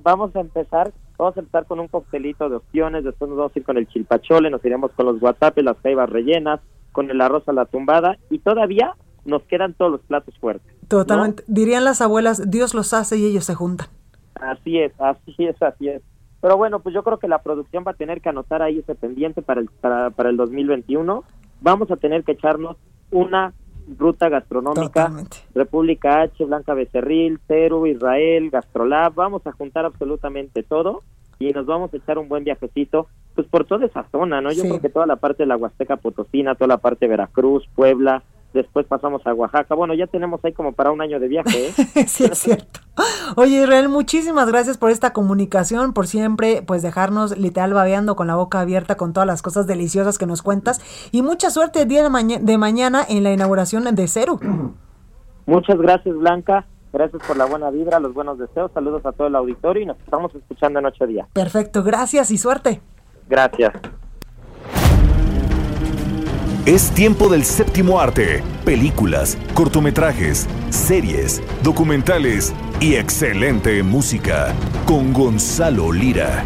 vamos a empezar, vamos a empezar con un coctelito de opciones, después nos vamos a ir con el chilpachole, nos iremos con los guatapes, las caibas rellenas, con el arroz a la tumbada y todavía nos quedan todos los platos fuertes. ¿no? Totalmente. Dirían las abuelas, Dios los hace y ellos se juntan. Así es, así es, así es. Pero bueno, pues yo creo que la producción va a tener que anotar ahí ese pendiente para el, para, para el 2021. Vamos a tener que echarnos una ruta gastronómica. República H, Blanca Becerril, Ceru, Israel, Gastrolab. Vamos a juntar absolutamente todo y nos vamos a echar un buen viajecito pues por toda esa zona, ¿no? Yo Sí. creo que toda la parte de la Huasteca Potosina, toda la parte de Veracruz, Puebla, después pasamos a Oaxaca. Bueno, ya tenemos ahí como para un año de viaje, ¿eh? sí, es cierto. Oye, Israel, muchísimas gracias por esta comunicación, por siempre pues dejarnos literal babeando con la boca abierta con todas las cosas deliciosas que nos cuentas y mucha suerte el día de, de mañana en la inauguración de Ceru. Muchas gracias, Blanca. Gracias por la buena vibra, los buenos deseos. Saludos a todo el auditorio y nos estamos escuchando en ocho días. Perfecto, gracias y suerte. Gracias. Es tiempo del séptimo arte. Películas, cortometrajes, series, documentales y excelente música. Con Gonzalo Lira.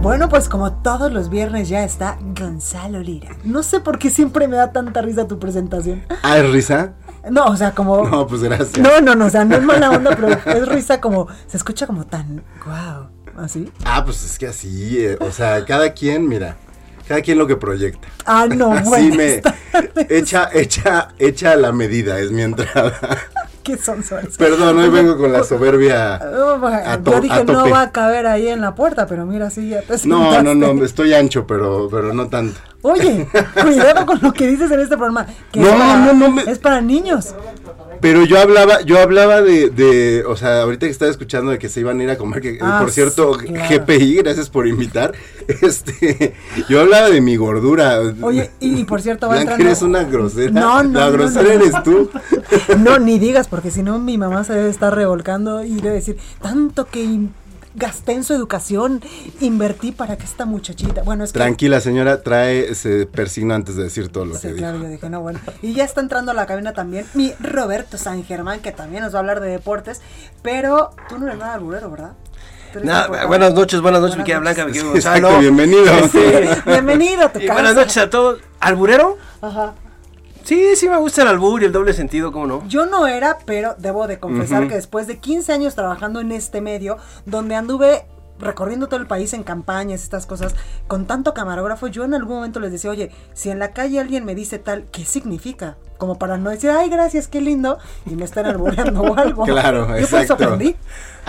Bueno, pues como todos los viernes ya está Gonzalo Lira. No sé por qué siempre me da tanta risa tu presentación. Ah, ¿es risa? No, o sea, como... No, pues gracias. No, no, no, o sea, no es mala onda, pero es risa como... Se escucha como tan... Wow, así. Ah, pues es que así, eh, o sea, cada quien, mira, cada quien lo que proyecta. Ah, no, Así me echa, echa, echa la medida, es mi entrada. ¿Qué son son? Perdón, hoy vengo con la soberbia. Oh, a yo dije a no va a caber ahí en la puerta, pero mira, sí ya te No, no, no, estoy ancho, pero, pero no tanto. Oye, cuidado con lo que dices en este programa. Que No, no, no Es para niños. Pero yo hablaba, yo hablaba de, de, o sea, ahorita que estaba escuchando de que se iban a ir a comer, que Ah, por cierto, sí, claro. GPI, gracias por invitar. Este, yo hablaba de mi gordura. Oye, y, y por cierto, va Blanca, entrando. eres una grosera. No, no, La grosera no. eres tú. No, ni digas, porque si no mi mamá se debe estar revolcando y debe decir, tanto que gasté en su educación, invertí para que esta muchachita. Bueno, es que. Tranquila, señora, trae ese persigno antes de decir todo lo Sí, que claro, dijo. yo dije, no, bueno. Y ya está entrando a la cabina también mi Roberto San Germán, que también nos va a hablar de deportes, pero tú no eres nada alburero, ¿verdad? Importante. buenas noches, buenas noches, mi querida Blanca, mi. Gonzalo. Exacto, bienvenido. Este, Bienvenido a tu y casa. buenas noches a todos. ¿Alburero? Ajá. Sí, sí me gusta el albur y el doble sentido, ¿cómo no? Yo no era, pero debo de confesar que después de 15 años trabajando en este medio, donde anduve recorriendo todo el país en campañas, estas cosas, con tanto camarógrafo, yo en algún momento les decía, oye, si en la calle alguien me dice tal, ¿qué significa? Como para no decir, ay, gracias, qué lindo, y me están albureando o algo. Claro, Yo por eso exacto. aprendí.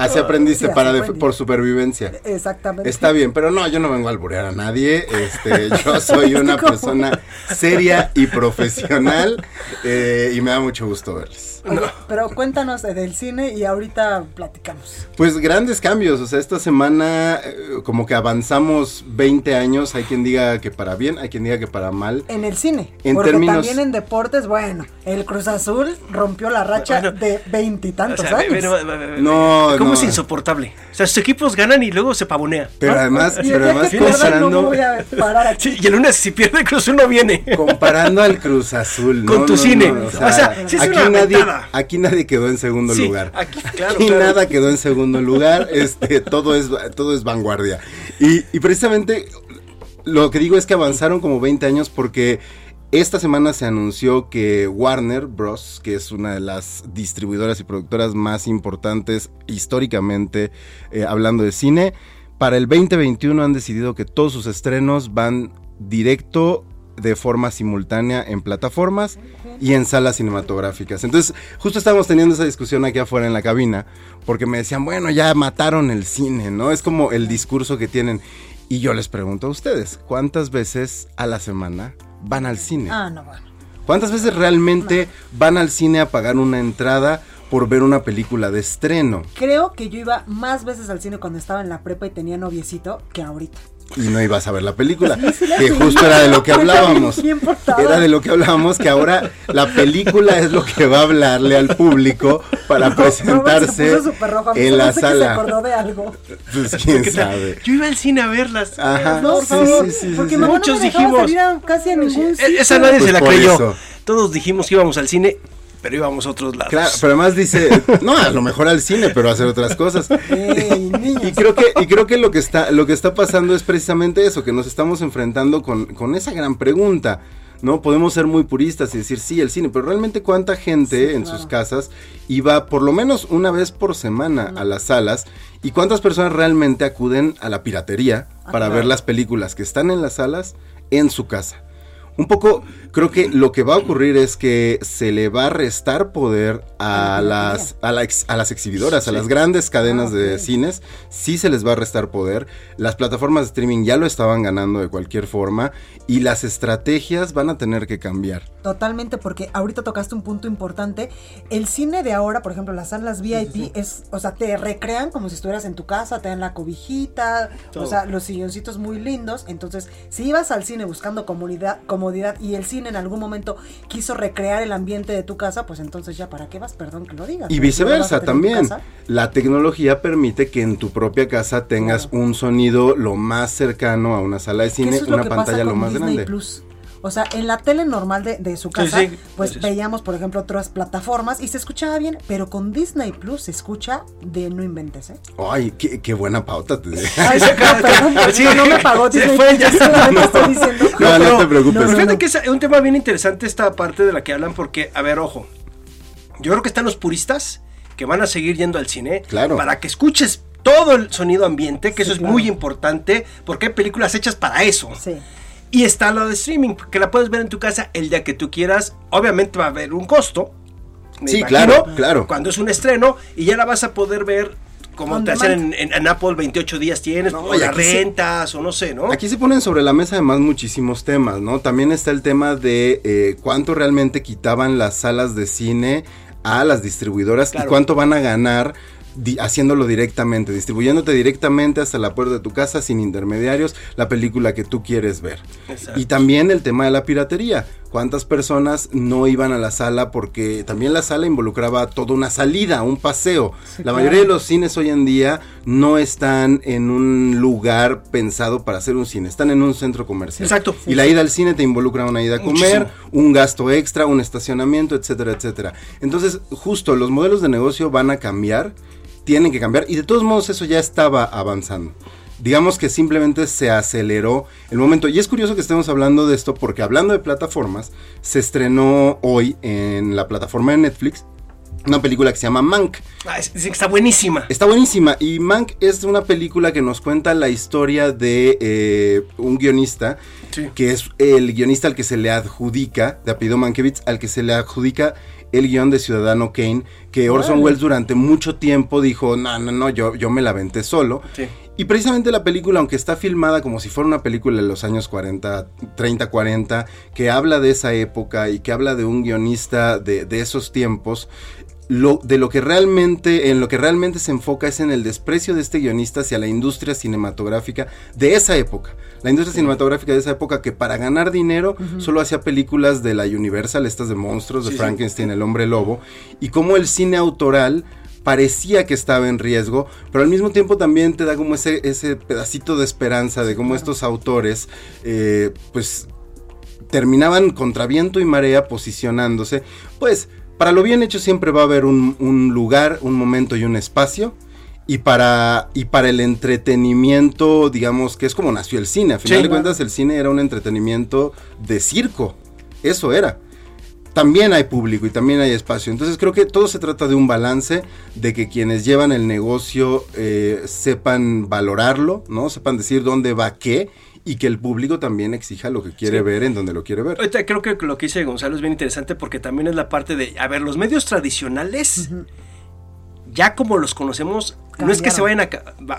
Así aprendiste, Sí, así para aprendí. por supervivencia. Exactamente. Está bien, pero no, yo no vengo a alburear a nadie. Este, yo soy una persona seria y profesional eh, y me da mucho gusto verles. Oye, pero cuéntanos del cine y ahorita platicamos. Pues grandes cambios, o sea, esta semana eh, como que avanzamos 20 años, hay quien diga que para bien, hay quien diga que para mal. En el cine. En porque términos- también en deportes, bueno, el Cruz Azul rompió la racha Bueno, de O veintitantos sea, ve- años. ve- ve- ve- ve- No, ¿Cómo no. es insoportable? O sea, sus equipos ganan y luego se pavonea. Pero además, Y pero el además comparando, no me voy a parar aquí. Sí, y el lunes si pierde Cruz Azul no viene. comparando al Cruz Azul, Con no, tu no, cine. no, O sea, sí es aquí una nadie, aquí nadie quedó en segundo Sí, lugar. aquí, claro, Aquí claro. nada quedó en segundo lugar, este, todo es, todo es vanguardia. Y, y precisamente lo que digo es que avanzaron como 20 años porque esta semana se anunció que Warner Bros., que es una de las distribuidoras y productoras más importantes históricamente eh, hablando de cine, para el 2021 han decidido que todos sus estrenos van directo de forma simultánea en plataformas y en salas cinematográficas. Entonces, justo estábamos teniendo esa discusión aquí afuera en la cabina, porque me decían, bueno, ya mataron el cine, ¿no? Es como el discurso que tienen. Y yo les pregunto a ustedes, ¿cuántas veces a la semana van al cine? Ah, no, bueno. ¿Cuántas veces realmente van al cine a pagar una entrada por ver una película de estreno? Creo que yo iba más veces al cine cuando estaba en la prepa y tenía noviecito que ahorita. Y no ibas a ver la película. Sí, sí la que vi. justo era de lo que hablábamos. Era de lo que hablábamos, que ahora la película es lo que va a hablarle al público para presentarse rojo, en la hace que se sala. acordó de algo. Pues quién sabe. Yo iba al cine a verlas. Ajá, No, sí, favor. sí, sí, Porque Muchos dijimos. casi a ningún E- sitio. Esa nadie Pues se la creyó. eso. Todos dijimos que íbamos al cine, pero íbamos a otros lados. Claro, pero además dice, no, a lo mejor al cine, pero a hacer otras cosas. Y creo que, y creo que lo que está, lo que está pasando es precisamente eso, que nos estamos enfrentando con, con esa gran pregunta. ¿No? Podemos ser muy puristas y decir sí, el cine, pero realmente cuánta gente en sus casas iba por lo menos una vez por semana a las salas y cuántas personas realmente acuden a la piratería para claro. ver las películas que están en las salas en su casa. Un poco, creo que lo que va a ocurrir es que se le va a restar poder a las, a, la ex- a las exhibidoras, a las grandes cadenas de cines, sí se les va a restar poder. Las plataformas de streaming ya lo estaban ganando de cualquier forma y las estrategias van a tener que cambiar. Totalmente, porque ahorita tocaste un punto importante. El cine de ahora, por ejemplo, las salas VIP, es, o sea, te recrean como si estuvieras en tu casa, te dan la cobijita, Todo. o sea, los silloncitos muy lindos. Entonces, si ibas al cine buscando comodidad, comodidad y el cine en algún momento quiso recrear el ambiente de tu casa, pues entonces ya para qué vas, perdón que lo digas. Y viceversa también. La tecnología permite que en tu propia casa tengas un sonido lo más cercano a una sala de cine, es una pantalla lo más Disney grande. Plus. O sea, en la tele normal de, de su casa, sí, pues pues veíamos, por ejemplo, otras plataformas y se escuchaba bien, pero con Disney Plus se escucha de no inventes, ¿eh? Ay, qué, qué buena pauta te Ay, no, perdón, perdón, no me pagó Se Disney fue Plus, ya. solamente estoy diciendo. No, no te preocupes. pero fíjate que es un tema bien interesante esta parte de la que hablan porque, a ver, ojo, yo creo que están los puristas que van a seguir yendo al cine Claro. para que escuches todo el sonido ambiente, que eso es claro. muy importante porque hay películas hechas para eso. Sí. Y está lo de streaming, que la puedes ver en tu casa el día que tú quieras. Obviamente va a haber un costo. me Sí, imagino, claro, claro. Cuando es un estreno y ya la vas a poder ver como te hacen en, demand. en- en Apple 28 días tienes, o y la aquí sí- rentas, o no sé, ¿no? Aquí se ponen sobre la mesa además muchísimos temas, ¿no? También está el tema de eh, cuánto realmente quitaban las salas de cine a las distribuidoras Claro. y cuánto van a ganar di- haciéndolo directamente, distribuyéndote directamente hasta la puerta de tu casa sin intermediarios la película que tú quieres ver. Exacto. Y también el tema de la piratería. ¿Cuántas personas no iban a la sala porque también la sala involucraba toda una salida, un paseo? Sí, la claro. mayoría de los cines hoy en día no están en un lugar pensado para hacer un cine, están en un centro comercial. Exacto. Y la ida al cine te involucra una ida a comer, Muchísimo. un gasto extra, un estacionamiento, etcétera, etcétera. Entonces, justo los modelos de negocio van a cambiar, tienen que cambiar y de todos modos eso ya estaba avanzando. Digamos que simplemente se aceleró el momento. Y es curioso que estemos hablando de esto porque hablando de plataformas, se estrenó hoy en la plataforma de Netflix una película que se llama Mank. Ah, es- está buenísima. Está buenísima. Y Mank es una película que nos cuenta la historia de eh, un guionista, que es el guionista al que se le adjudica, de apellido Mankiewicz, al que se le adjudica el guion de Ciudadano Kane, que Orson. Welles durante mucho tiempo dijo, no, no, no, yo, yo me la aventé solo. Y precisamente la película, aunque está filmada como si fuera una película de los años 40, 30, 40, que habla de esa época y que habla de un guionista de, de esos tiempos, lo, de lo que realmente, en lo que realmente se enfoca es en el desprecio de este guionista hacia la industria cinematográfica de esa época. La industria cinematográfica de esa época que para ganar dinero solo hacía películas de la Universal, estas de monstruos, de Sí, sí. Frankenstein, el hombre lobo, y como el cine autoral parecía que estaba en riesgo, pero al mismo tiempo también te da como ese, ese pedacito de esperanza de cómo estos autores, eh, pues terminaban contra viento y marea posicionándose. Pues para lo bien hecho siempre va a haber un, un lugar, un momento y un espacio. Y para, y para el entretenimiento, digamos, que es como nació el cine. A final Sí. de cuentas, el cine era un entretenimiento de circo. Eso era. También hay público y también hay espacio. Entonces creo que todo se trata de un balance, de que quienes llevan el negocio eh, sepan valorarlo, ¿no? Sepan decir dónde va qué y que el público también exija lo que quiere Sí. ver en donde lo quiere ver. Ahorita creo que lo que dice Gonzalo es bien interesante porque también es la parte de, a ver, los medios tradicionales, ya como los conocemos, no es que se vayan a,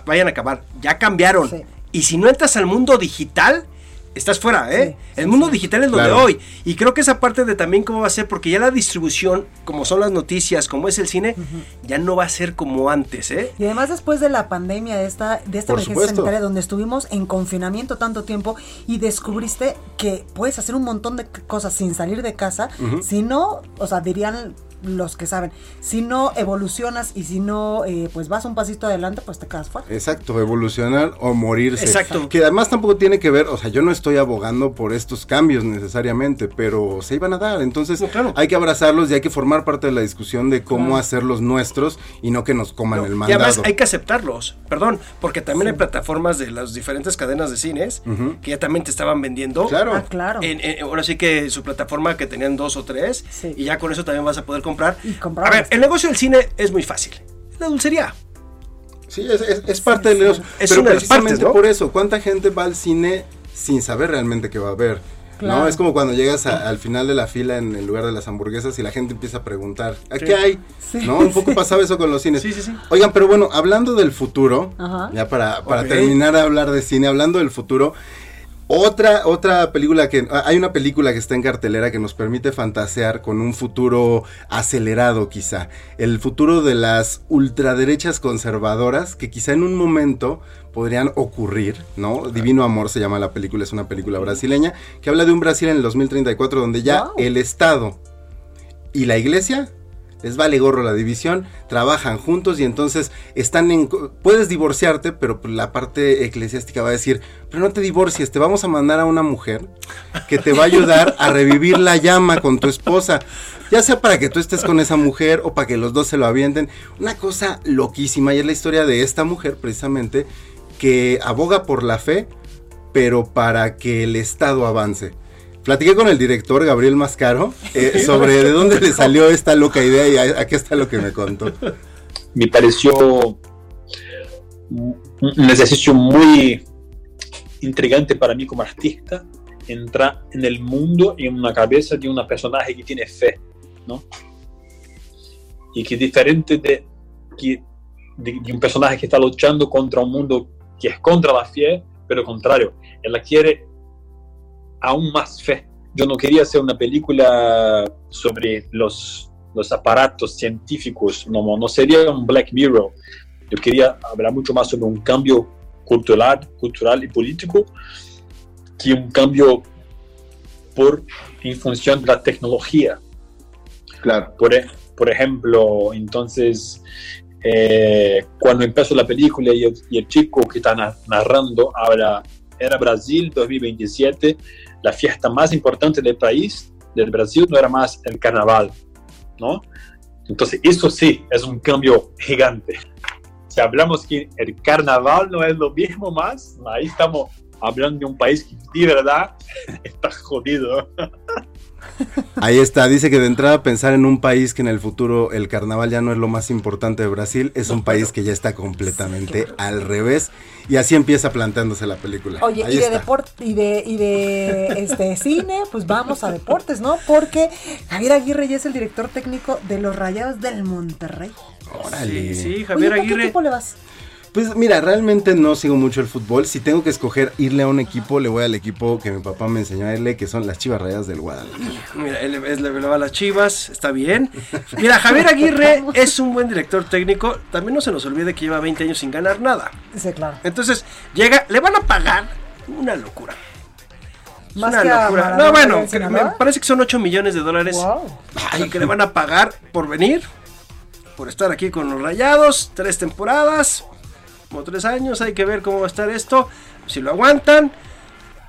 vayan a acabar, ya cambiaron. Y si no entras al mundo digital, estás fuera, ¿eh? el mundo digital es lo Claro. de hoy. Y creo que esa parte de también cómo va a ser, porque ya la distribución, como son las noticias, como es el cine, ya no va a ser como antes, ¿eh? Y además después de la pandemia, de esta, de esta emergencia supuesto. sanitaria donde estuvimos en confinamiento tanto tiempo y descubriste que puedes hacer un montón de cosas sin salir de casa, si no, o sea, dirían los que saben, si no evolucionas y si no, eh, pues vas un pasito adelante, pues te quedas fuera. Exacto, evolucionar o morirse. Exacto. Que además tampoco tiene que ver, o sea, yo no estoy abogando por estos cambios necesariamente, pero se iban a dar. Entonces hay que abrazarlos y hay que formar parte de la discusión de cómo Claro. hacerlos nuestros y no que nos coman el Y mandado. además hay que aceptarlos, perdón, porque también hay plataformas de las diferentes cadenas de cines que ya también te estaban vendiendo. Claro. Ah, claro. En- en- ahora sí que su plataforma que tenían dos o tres y ya con eso también vas a poder comprar. comprar a ver, el negocio del cine es muy fácil. La dulcería. Sí, es, es- es parte del negocio. Es pero una de las precisamente partes, ¿no? por eso, ¿cuánta gente va al cine sin saber realmente qué va a ver? Claro. ¿No? Es como cuando llegas a- al final de la fila en el lugar de las hamburguesas y la gente empieza a preguntar, ¿a Sí. qué hay? Sí. ¿No? Un poco pasaba eso con los cines. Sí, sí, sí. Oigan, pero bueno, hablando del futuro, Ajá. ya para, para terminar de hablar de cine, hablando del futuro, otra, otra película que. ah, Hay una película que está en cartelera que nos permite fantasear con un futuro acelerado, quizá. El futuro de las ultraderechas conservadoras que quizá en un momento podrían ocurrir, ¿no? Divino Amor se llama la película, es una película brasileña que habla de un Brasil en el 2034 donde ya el Estado y la iglesia les vale gorro la división, trabajan juntos y entonces están en... Puedes divorciarte, pero la parte eclesiástica va a decir, pero no te divorcies, te vamos a mandar a una mujer que te va a ayudar a revivir la llama con tu esposa, ya sea para que tú estés con esa mujer o para que los dos se lo avienten. Una cosa loquísima y es la historia de esta mujer precisamente que aboga por la fe, pero para que el Estado avance. Platiqué con el director Gabriel Mascaro eh, sobre de dónde le salió esta loca idea y a- aquí está lo que me contó. me pareció un ejercicio muy intrigante para mí como artista entrar en el mundo en una cabeza de una personaje que tiene fe, ¿no? Y que diferente de, que, de, de un personaje que está luchando contra un mundo que es contra la fe, pero contrario, ella quiere aún más fe. Yo no quería hacer una película sobre los, los aparatos científicos, no, no sería un Black Mirror. Yo quería hablar mucho más sobre un cambio cultural, cultural y político que un cambio por en función de la tecnología. Claro. Por, e- por ejemplo, entonces, eh, cuando empezó la película y el, y el chico que está na- narrando habla, era Brasil 2027, la fiesta más importante del país, del Brasil, no era más el carnaval, ¿no? Entonces, eso sí, es un cambio gigante. Si hablamos que el carnaval no es lo mismo más, ahí estamos hablando de un país que de verdad está jodido. Ahí está, dice que de entrada pensar en un país que en el futuro el carnaval ya no es lo más importante de Brasil, es un país que ya está completamente al revés y así empieza planteándose la película. Oye, Ahí y de deporte y de y de este cine, pues vamos a deportes, ¿no? Porque Javier Aguirre ya es el director técnico de los Rayados del Monterrey. Órale. Sí, Oye, Javier ¿por qué Aguirre. equipo le vas? Pues mira, realmente no sigo mucho el fútbol. Si tengo que escoger irle a un equipo, le voy al equipo que mi papá me enseñó a irle, que son las Chivas Rayadas del Guadalajara. Mira, él es- le va a las chivas, está bien. Mira, Javier Aguirre es un buen director técnico. También no se nos olvide que lleva 20 años sin ganar nada. Sí, claro. Entonces, llega, le van a pagar una locura. Más una que locura. Maradona No, bueno, que me parece que son 8 millones de dólares lo que le van a pagar por venir, por estar aquí con los rayados, tres temporadas, como tres años, hay que ver cómo va a estar esto, si lo aguantan,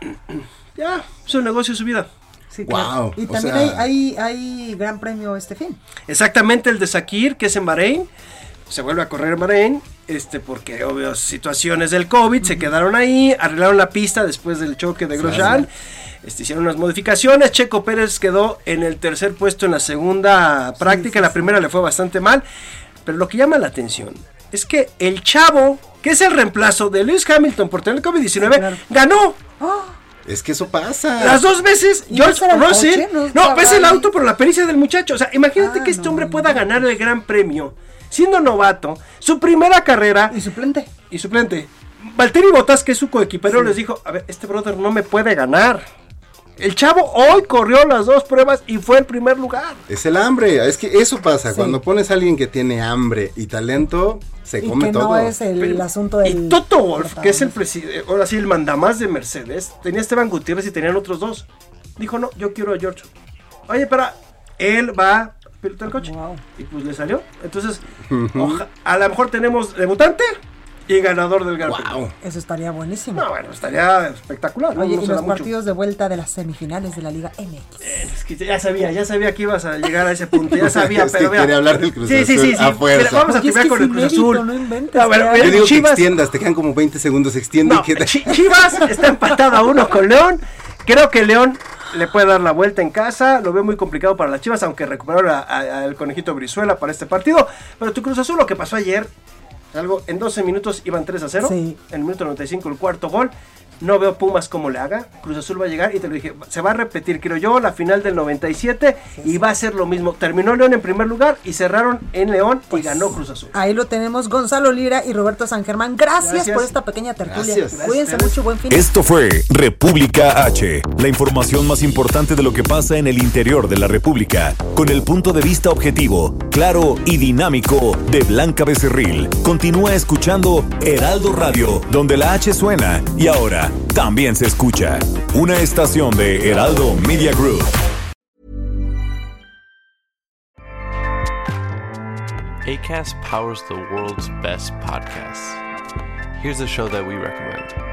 ya, es un negocio su vida. Sí, Wow, Y también sea- hay, hay, hay gran premio este fin. Exactamente el de Sakir, que es en Bahrein. se vuelve a correr Bahrein, este, porque obvias situaciones del COVID, se quedaron ahí, arreglaron la pista después del choque de Grosjean. Este, hicieron unas modificaciones. Checo Pérez quedó en el tercer puesto en la segunda práctica. La primera le fue bastante mal. Pero lo que llama la atención es que el chavo, que es el reemplazo de Lewis Hamilton por tener COVID-19, ganó. Es que eso pasa. Las dos veces, ¿Y no George Russell. ¿No No, el auto por la pericia del muchacho. O sea, imagínate Ah, que este no, hombre pueda ganar el gran premio siendo novato, su primera carrera. Y suplente. Y suplente. Valtteri Bottas, que es su coequipero, les dijo: A ver, este brother no me puede ganar. El chavo hoy corrió las dos pruebas y fue el primer lugar. Es el hambre, es que eso pasa, cuando pones a alguien que tiene hambre y talento, se Y come que todo. no es el asunto del. Y Toto Wolf, que es el presidente, ahora sí, el mandamás de Mercedes, tenía a Esteban Gutiérrez y tenían otros dos. Dijo, no, yo quiero a George. Oye, espera, él va a pilotar el coche. Y pues le salió. Entonces, oja- a lo mejor tenemos debutante y ganador del Gran Premio. Eso estaría buenísimo. No, bueno, estaría espectacular. Oye, No y los mucho. partidos de vuelta de las semifinales de la Liga MX. Es que ya sabía, ya sabía que ibas a llegar a ese punto, ya sabía, Es que pero quería hablar del Cruz sí, sí, Azul sí, sí. a fuerza. Mira, vamos a Oye, terminar que con el Cruz mérito, Azul. no inventes, No, bueno, ya. mira, Yo digo que Chivas, extiendas, te quedan como 20 segundos, se extiende no, y queda. Chi- Chivas está empatado a uno con León. Creo que León le puede dar la vuelta en casa. Lo veo muy complicado para las Chivas, aunque recuperaron al conejito Brizuela para este partido. Pero tu Cruz Azul, lo que pasó ayer, algo en 12 minutos iban 3 a 0. Sí. En el minuto 95 el cuarto gol. No veo Pumas cómo le haga. Cruz Azul va a llegar y te lo dije, se va a repetir, creo yo, la final del 97 y va a ser lo mismo. Terminó León en primer lugar y cerraron en León y ganó Cruz Azul. Ahí lo tenemos, Gonzalo Lira y Roberto San Germán. Gracias, Gracias. por esta pequeña tertulia. Gracias. Cuídense Gracias. mucho, buen fin. Esto fue República H, la información más importante de lo que pasa en el interior de la República, con el punto de vista objetivo, claro y dinámico de Blanca Becerril. Continúa escuchando Heraldo Radio, donde la H suena y ahora también se escucha. Una estación de Heraldo Media Group. ACAST powers the world's best podcasts. Here's a show that we recommend.